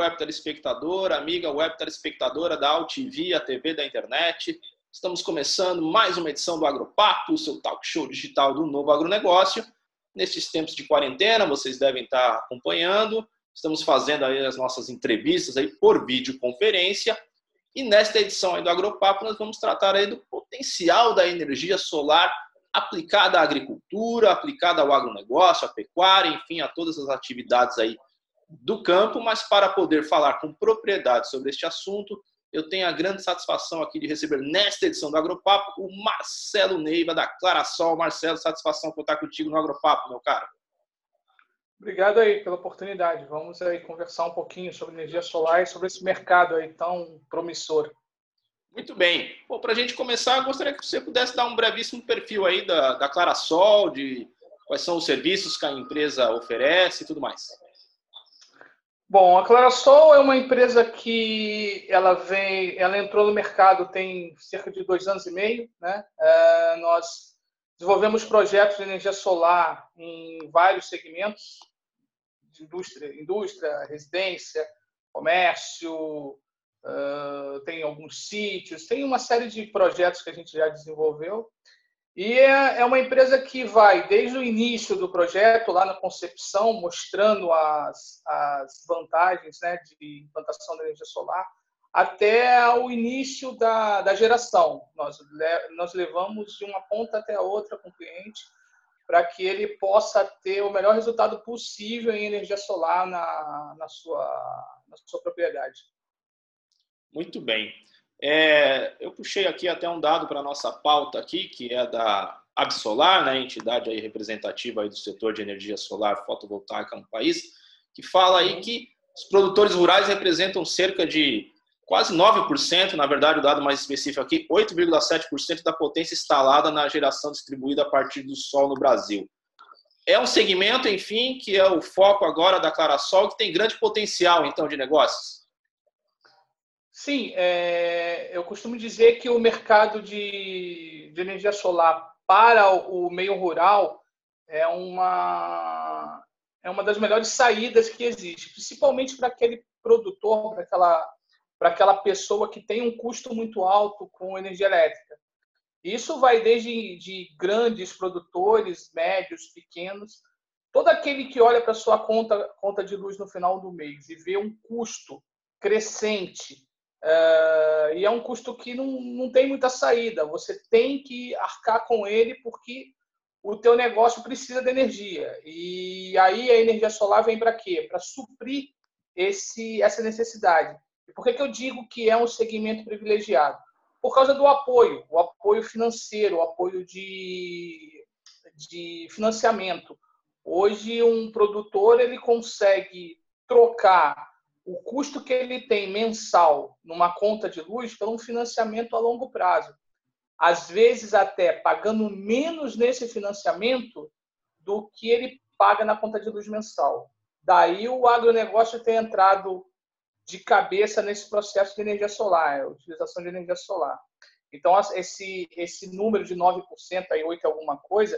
web telespectador, amiga web telespectadora da AltV, a TV da internet. Estamos começando mais uma edição do Agropapo, seu talk show digital do novo agronegócio. Nestes tempos de quarentena, vocês devem estar acompanhando. Estamos fazendo aí as nossas entrevistas aí por videoconferência. E nesta edição do Agropapo, nós vamos tratar aí do potencial da energia solar aplicada à agricultura, aplicada ao agronegócio, à pecuária, enfim, a todas as atividades aí do campo, mas para poder falar com propriedade sobre este assunto, eu tenho a grande satisfação aqui de receber nesta edição do Agropapo o Marcelo Neiva, da Clarasol. Marcelo, satisfação por estar contigo no Agropapo, meu caro. Obrigado aí pela oportunidade. Vamos aí conversar um pouquinho sobre energia solar e sobre esse mercado aí tão promissor. Muito bem. Para a gente começar, gostaria que você pudesse dar um brevíssimo perfil aí da, da Clarasol, de quais são os serviços que a empresa oferece e tudo mais. Bom, a Clarasol é uma empresa que ela vem, ela entrou no mercado tem cerca de dois anos e meio, né? É, nós desenvolvemos projetos de energia solar em vários segmentos, indústria, indústria, residência, comércio, uh, tem alguns sítios, tem uma série de projetos que a gente já desenvolveu. E é, é uma empresa que vai desde o início do projeto, lá na concepção, mostrando as, as vantagens né, de implantação da energia solar, até o início da, da geração. Nós, nós levamos de uma ponta até a outra com o cliente para que ele possa ter o melhor resultado possível em energia solar na, na, sua, na sua propriedade. Muito bem. É, eu puxei aqui até um dado para a nossa pauta aqui, que é da Absolar, né, entidade aí representativa aí do setor de energia solar fotovoltaica no país, que fala aí que os produtores rurais representam cerca de quase 9%, na verdade o dado mais específico aqui, 8,7% da potência instalada na geração distribuída a partir do sol no Brasil. É um segmento, enfim, que é o foco agora da Clarasol, que tem grande potencial, então, de negócios. Sim, é, eu costumo dizer que o mercado de, de energia solar para o, meio rural é uma, é uma das melhores saídas que existe, principalmente para aquele produtor, para aquela, para aquela pessoa que tem um custo muito alto com energia elétrica. Isso vai desde de grandes produtores, médios, pequenos, todo aquele que olha para sua conta, conta de luz no final do mês e vê um custo crescente Uh, e é um custo que não, não tem muita saída. Você tem que arcar com ele porque o teu negócio precisa de energia. E aí a energia solar vem para quê? Para suprir esse, essa necessidade. E por que, que eu digo que é um segmento privilegiado? Por causa do apoio, o apoio financeiro, o apoio de, de financiamento. Hoje um produtor ele consegue trocar o custo que ele tem mensal numa conta de luz por um financiamento a longo prazo. Às vezes, até pagando menos nesse financiamento do que ele paga na conta de luz mensal. Daí o agronegócio tem entrado de cabeça nesse processo de energia solar, utilização de energia solar. Então, esse, esse número de 9%, aí 8% alguma coisa,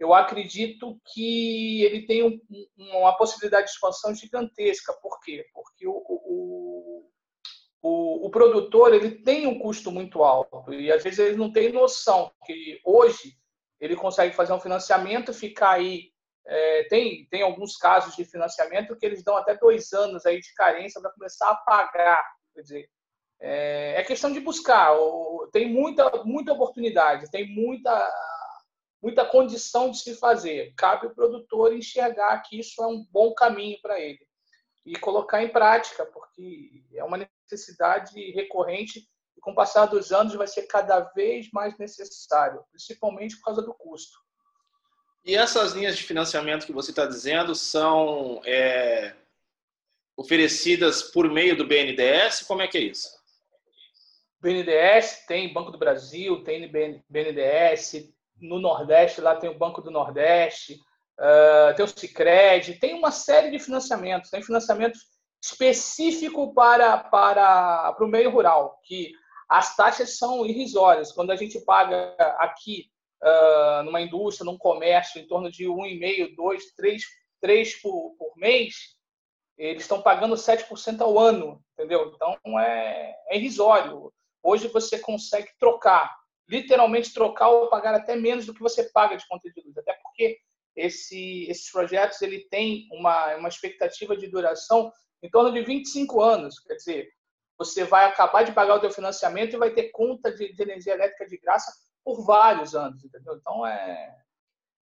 eu acredito que ele tem um, uma possibilidade de expansão gigantesca. Por quê? Porque o, o, o, o, produtor ele tem um custo muito alto e às vezes ele não tem noção que hoje ele consegue fazer um financiamento, ficar aí. É, tem, tem alguns casos de financiamento que eles dão até dois anos aí de carência para começar a pagar. Quer dizer, é, é questão de buscar. Tem muita, muita oportunidade, tem muita muita condição de se fazer. Cabe o produtor enxergar que isso é um bom caminho para ele e colocar em prática, porque é uma necessidade recorrente e com o passar dos anos vai ser cada vez mais necessário, principalmente por causa do custo. E essas linhas de financiamento que você está dizendo são é, oferecidas por meio do BNDES? Como é que é isso? BNDES tem Banco do Brasil, tem BNDES, no Nordeste, lá tem o Banco do Nordeste, uh, tem o Cicred, tem uma série de financiamentos, tem financiamento específico para, para, para o meio rural, que as taxas são irrisórias. Quando a gente paga aqui, uh, numa indústria, num comércio, em torno de 1,5, 2, 3, 3 por, por mês, eles estão pagando 7% ao ano, entendeu? Então é, é irrisório. Hoje você consegue trocar, literalmente trocar ou pagar até menos do que você paga de conta de luz, até porque esse, esses projetos ele tem uma, uma expectativa de duração em torno de 25 anos, quer dizer, você vai acabar de pagar o seu financiamento e vai ter conta de, de energia elétrica de graça por vários anos, entendeu? Então é,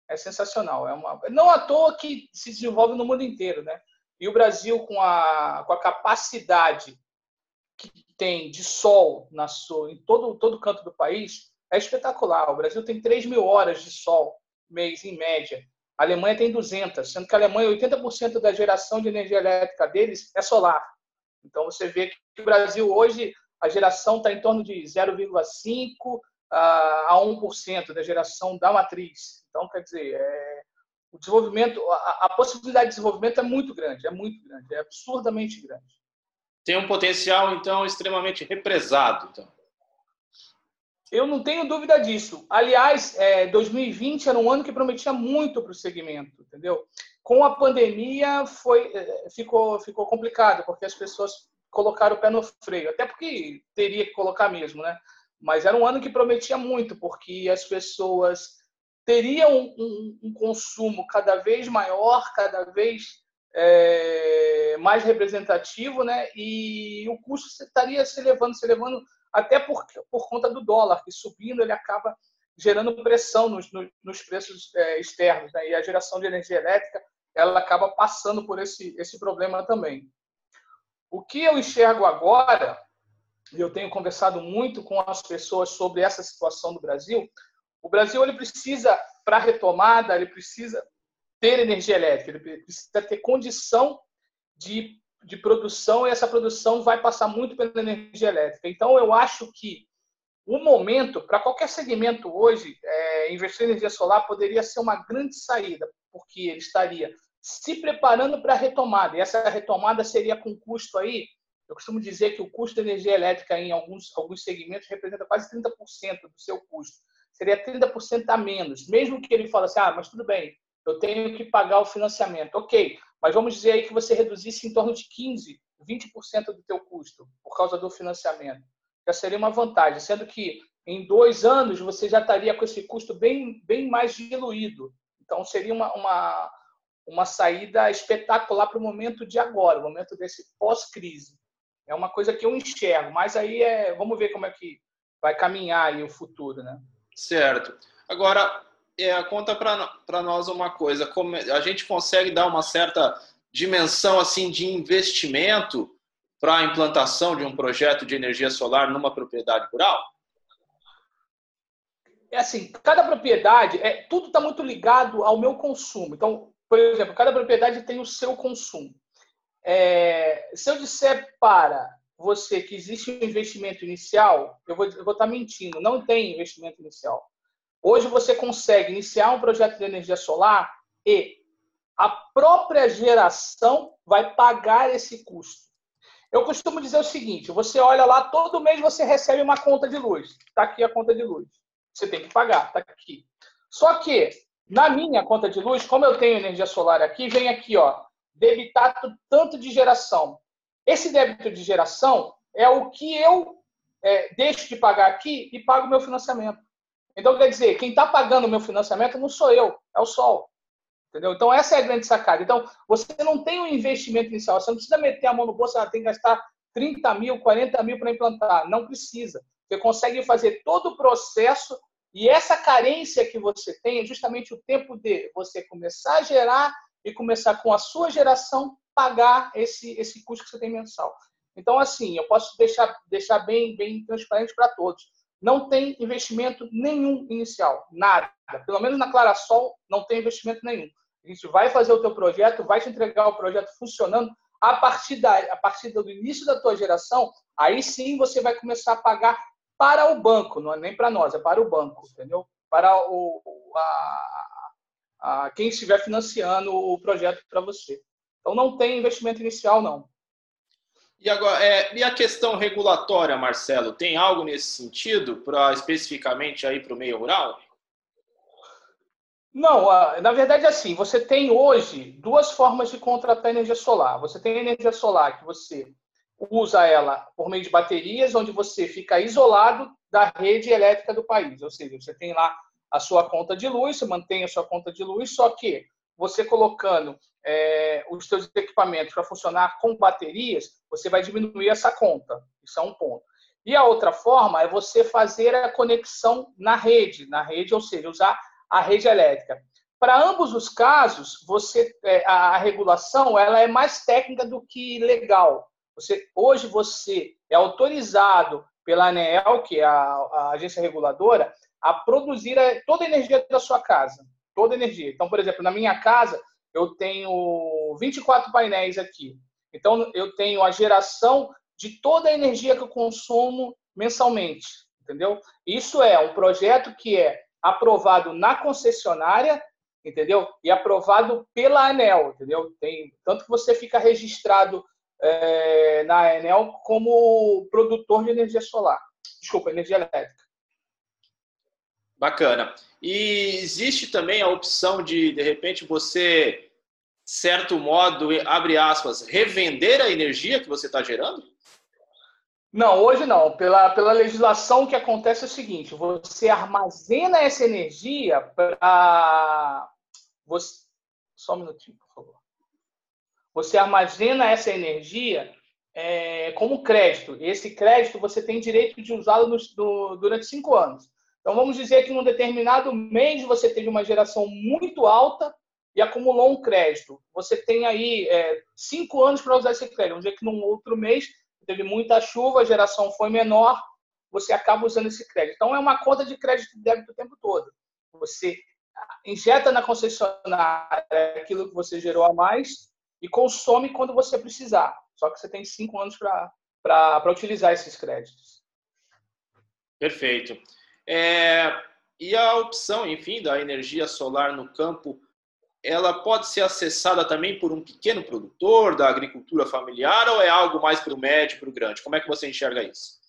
é sensacional. É uma, não à toa que se desenvolve no mundo inteiro, né? E o Brasil, com a, com a capacidade que tem de sol na sua, em todo, todo canto do país, é espetacular. O Brasil tem 3 mil horas de sol mês, em média. A Alemanha tem 200, sendo que a Alemanha, 80% da geração de energia elétrica deles é solar. Então, você vê que o Brasil hoje, a geração está em torno de 0,5% a 1% da geração da matriz. Então, quer dizer, é, o desenvolvimento, a, a, possibilidade de desenvolvimento é muito grande, é muito grande, é absurdamente grande. Tem um potencial, então, extremamente represado. Então. Eu não tenho dúvida disso. Aliás, é, 2020 era um ano que prometia muito para o segmento, entendeu? Com a pandemia foi, é, ficou, ficou complicado, porque as pessoas colocaram o pé no freio, até porque teria que colocar mesmo, né? Mas era um ano que prometia muito, porque as pessoas teriam um, um, um consumo cada vez maior, cada vez é, mais representativo, né? E o custo estaria se elevando, se elevando até por, por conta do dólar, que subindo ele acaba gerando pressão nos, nos preços é, externos, né? E a geração de energia elétrica ela acaba passando por esse, esse problema também. O que eu enxergo agora, e eu tenho conversado muito com as pessoas sobre essa situação do Brasil, o Brasil ele precisa, para retomada, ele precisa ter energia elétrica, ele precisa ter condição de, de produção e essa produção vai passar muito pela energia elétrica. Então, eu acho que o momento, para qualquer segmento hoje, é, investir em energia solar poderia ser uma grande saída, porque ele estaria se preparando para a retomada. E essa retomada seria com custo aí. Eu costumo dizer que o custo de energia elétrica em alguns, alguns segmentos representa quase 30% do seu custo seria 30% a menos. Mesmo que ele fale assim, ah, mas tudo bem, eu tenho que pagar o financiamento. Ok, mas vamos dizer aí que você reduzisse em torno de 15%, 20% do teu custo por causa do financiamento. Já seria uma vantagem, sendo que em dois anos você já estaria com esse custo bem, bem mais diluído. Então seria uma, uma, uma saída espetacular para o momento de agora, o momento desse pós-crise. É uma coisa que eu enxergo, mas aí é, vamos ver como é que vai caminhar aí o futuro, né? Certo. Agora, é, conta para nós uma coisa: como a gente consegue dar uma certa dimensão assim de investimento para a implantação de um projeto de energia solar numa propriedade rural? É assim, cada propriedade, é, tudo está muito ligado ao meu consumo. Então, por exemplo, cada propriedade tem o seu consumo. É, se eu disser para você que existe um investimento inicial, eu vou estar tá mentindo, não tem investimento inicial. Hoje você consegue iniciar um projeto de energia solar e a própria geração vai pagar esse custo. Eu costumo dizer o seguinte: você olha lá, todo mês você recebe uma conta de luz. Está aqui a conta de luz. Você tem que pagar, está aqui. Só que na minha conta de luz, como eu tenho energia solar aqui, vem aqui, ó, debitado tanto de geração. Esse débito de geração é o que eu é, deixo de pagar aqui e pago o meu financiamento. Então, quer dizer, quem está pagando o meu financiamento não sou eu, é o sol. Entendeu? Então, essa é a grande sacada. Então, você não tem um investimento inicial, você não precisa meter a mão no bolso, ah, tem que gastar 30 mil, 40 mil para implantar. Não precisa. Você consegue fazer todo o processo e essa carência que você tem é justamente o tempo de você começar a gerar e começar com a sua geração pagar esse, esse custo que você tem mensal. Então, assim, eu posso deixar, deixar bem, bem transparente para todos. Não tem investimento nenhum inicial, nada. Pelo menos na Clarasol não tem investimento nenhum. A gente vai fazer o teu projeto, vai te entregar o projeto funcionando. A partir, da, a partir do início da tua geração, aí sim você vai começar a pagar para o banco, não é nem para nós, é para o banco, entendeu? Para o, a, a, quem estiver financiando o projeto para você. Então não tem investimento inicial, não. E agora, é, e a questão regulatória, Marcelo, tem algo nesse sentido para especificamente aí para o meio rural? Não, na verdade, assim, você tem hoje duas formas de contratar energia solar. Você tem energia solar que você usa ela por meio de baterias, onde você fica isolado da rede elétrica do país. Ou seja, você tem lá a sua conta de luz, você mantém a sua conta de luz, só que você colocando é, os seus equipamentos para funcionar com baterias, você vai diminuir essa conta. Isso é um ponto. E a outra forma é você fazer a conexão na rede, na rede, ou seja, usar a rede elétrica. Para ambos os casos, você é, a regulação ela é mais técnica do que legal. Você, hoje você é autorizado pela ANEEL, que é a, a agência reguladora, a produzir toda a energia da sua casa. Toda energia. Então, por exemplo, na minha casa, eu tenho 24 painéis aqui. Então, eu tenho a geração de toda a energia que eu consumo mensalmente, entendeu? Isso é um projeto que é aprovado na concessionária, entendeu? E aprovado pela ANEL, entendeu? Tem tanto que você fica registrado é, na ANEL como produtor de energia solar, desculpa, energia elétrica. Bacana. E existe também a opção de, de repente, você, certo modo, abre aspas, revender a energia que você está gerando? Não, hoje não. Pela, pela legislação, o que acontece é o seguinte: você armazena essa energia para. Você... Só um minutinho, por favor. Você armazena essa energia é, como crédito. Esse crédito você tem direito de usá-lo durante cinco anos. Então, vamos dizer que num determinado mês você teve uma geração muito alta e acumulou um crédito. Você tem aí é, cinco anos para usar esse crédito. Vamos dizer que num outro mês teve muita chuva, a geração foi menor, você acaba usando esse crédito. Então, é uma conta de crédito e débito o tempo todo. Você injeta na concessionária aquilo que você gerou a mais e consome quando você precisar. Só que você tem cinco anos para utilizar esses créditos. Perfeito. É, e a opção, enfim, da energia solar no campo ela pode ser acessada também por um pequeno produtor da agricultura familiar ou é algo mais para o médio, para o grande? Como é que você enxerga isso?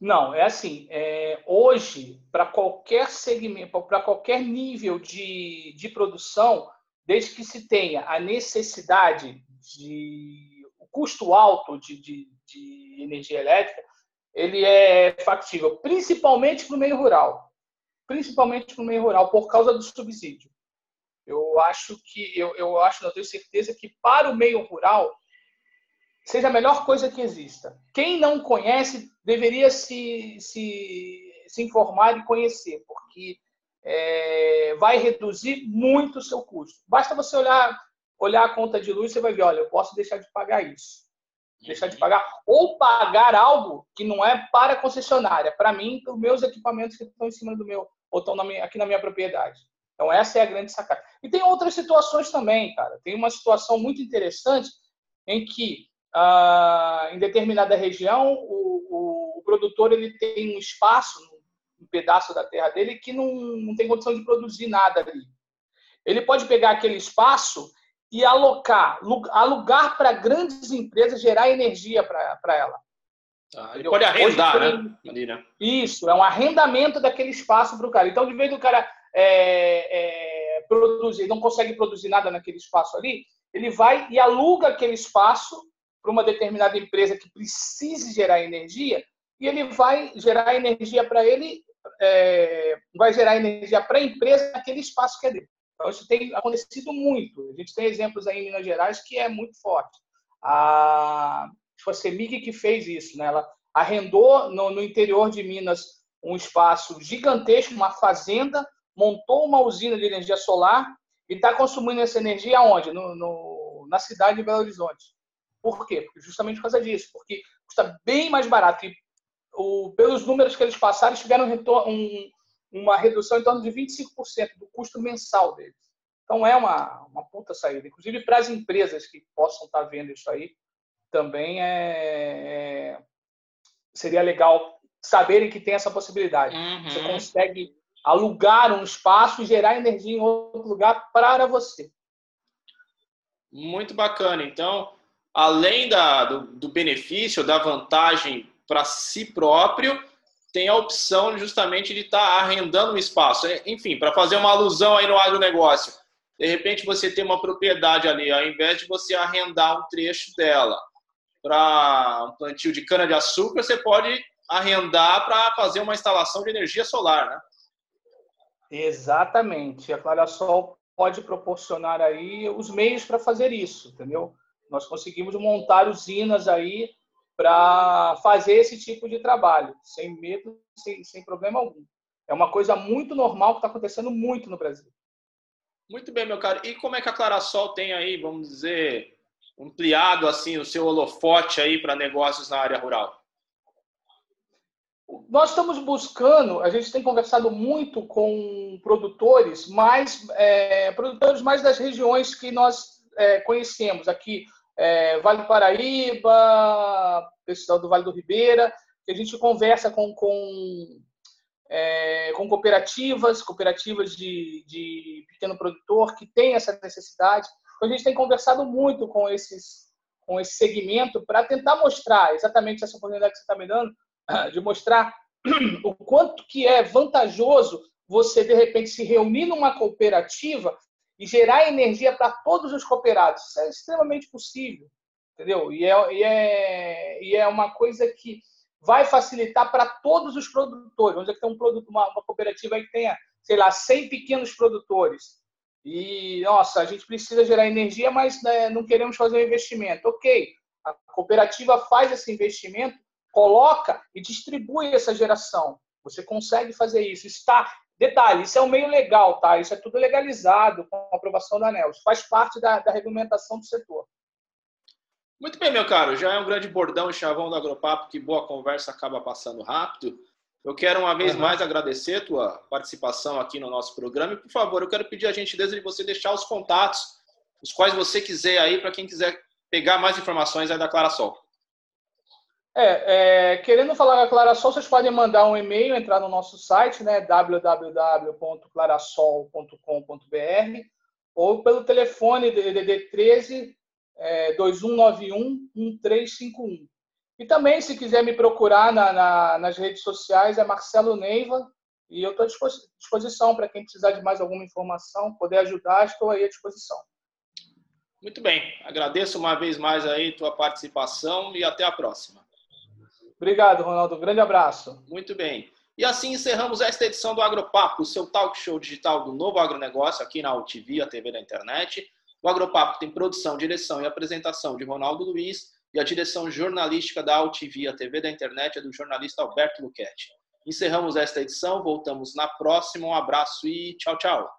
Não, é assim. É, hoje, para qualquer segmento, para qualquer nível de, de produção, desde que se tenha a necessidade de o custo alto de, de, de energia elétrica, ele é factível, principalmente para o meio rural. Principalmente para o meio rural, por causa do subsídio. Eu acho que, eu, eu acho, não tenho certeza que para o meio rural seja a melhor coisa que exista. Quem não conhece deveria se, se, se informar e conhecer, porque é, vai reduzir muito o seu custo. Basta você olhar, olhar a conta de luz, você vai ver, olha, eu posso deixar de pagar isso. Deixar de pagar, ou pagar algo que não é para a concessionária, para mim, para os meus equipamentos que estão em cima do meu, ou estão na minha, aqui na minha propriedade. Então, essa é a grande sacada. E tem outras situações também, cara. Tem uma situação muito interessante em que, ah, em determinada região, o, o, o, produtor ele tem um espaço, um pedaço da terra dele, que não, não tem condição de produzir nada ali. Ele pode pegar aquele espaço e alocar, alugar para grandes empresas, gerar energia para ela. Ah, ele pode arrendar, né? Ali, né? Isso, é um arrendamento daquele espaço para o cara. Então, de vez do cara é, é, produzir, não consegue produzir nada naquele espaço ali, ele vai e aluga aquele espaço para uma determinada empresa que precise gerar energia e ele vai gerar energia para ele, é, vai gerar energia para a empresa naquele espaço que é dele. Então, isso tem acontecido muito. A gente tem exemplos aí em Minas Gerais que é muito forte. A, Semig que fez isso. Né? Ela arrendou no, no interior de Minas um espaço gigantesco, uma fazenda, montou uma usina de energia solar e está consumindo essa energia onde? No, no, na cidade de Belo Horizonte. Por quê? Justamente por causa disso, porque custa bem mais barato. E o, pelos números que eles passaram, eles tiveram um, uma redução em torno de 25% do custo mensal deles. Então é uma, uma puta saída. Inclusive para as empresas que possam estar tá vendo isso aí, também é, é, seria legal saberem que tem essa possibilidade. Uhum. Você consegue alugar um espaço e gerar energia em outro lugar para você. Muito bacana. Então, além da, do, do benefício, da vantagem para si próprio, tem a opção justamente de estar tá arrendando um espaço. É, enfim, para fazer uma alusão aí no agronegócio, de repente você tem uma propriedade ali, ao invés de você arrendar um trecho dela para um plantio de cana-de-açúcar, você pode arrendar para fazer uma instalação de energia solar, né? Exatamente. A Clarasol pode proporcionar aí os meios para fazer isso, entendeu? Nós conseguimos montar usinas aí para fazer esse tipo de trabalho, sem medo, sem, sem problema algum. É uma coisa muito normal que está acontecendo muito no Brasil. Muito bem, meu caro. E como é que a Clarasol tem aí, vamos dizer, ampliado assim o seu holofote aí para negócios na área rural? Nós estamos buscando, a gente tem conversado muito com produtores, mais é, produtores mais das regiões que nós é, conhecemos aqui, é, Vale do Paraíba, pessoal do Vale do Ribeira, que a gente conversa com, com, é, com cooperativas, cooperativas de, de pequeno produtor que tem essa necessidade. Então, a gente tem conversado muito com esses com esse segmento para tentar mostrar exatamente essa oportunidade que você está me dando, de mostrar o quanto que é vantajoso você, de repente, se reunir numa cooperativa e gerar energia para todos os cooperados. Isso é extremamente possível, entendeu? E é, e é, e é uma coisa que vai facilitar para todos os produtores. Vamos dizer que tem um produto, uma, uma cooperativa que tenha, sei lá, 100 pequenos produtores. E, nossa, a gente precisa gerar energia, mas né, não queremos fazer um investimento. Ok, a cooperativa faz esse investimento coloca e distribui essa geração. Você consegue fazer isso. Está, detalhe, isso é um meio legal, tá? Isso é tudo legalizado com a aprovação da ANEL. Isso faz parte da, da regulamentação do setor. Muito bem, meu caro. Já é um grande bordão e chavão do Agropapo que boa conversa acaba passando rápido. Eu quero uma vez uhum. mais agradecer a tua participação aqui no nosso programa. E, por favor, eu quero pedir a gentileza de você deixar os contatos, os quais você quiser aí, para quem quiser pegar mais informações aí da Clarasol. É, é, querendo falar com a Clarasol, vocês podem mandar um e-mail, entrar no nosso site, né, www.clarasol.com.br ou pelo telefone DDD 13 é, 2191 1351. E também, se quiser me procurar na, na, nas redes sociais, é Marcelo Neiva, e eu estou à disposição para quem precisar de mais alguma informação, poder ajudar, estou aí à disposição. Muito bem, agradeço uma vez mais aí tua participação e até a próxima. Obrigado, Ronaldo. Um grande abraço. Muito bem. E assim encerramos esta edição do Agropapo, seu talk show digital do novo agronegócio aqui na UTV, a TV da internet. O Agropapo tem produção, direção e apresentação de Ronaldo Luiz e a direção jornalística da UTV, a TV da internet, é do jornalista Alberto Luquete. Encerramos esta edição, voltamos na próxima. Um abraço e tchau, tchau.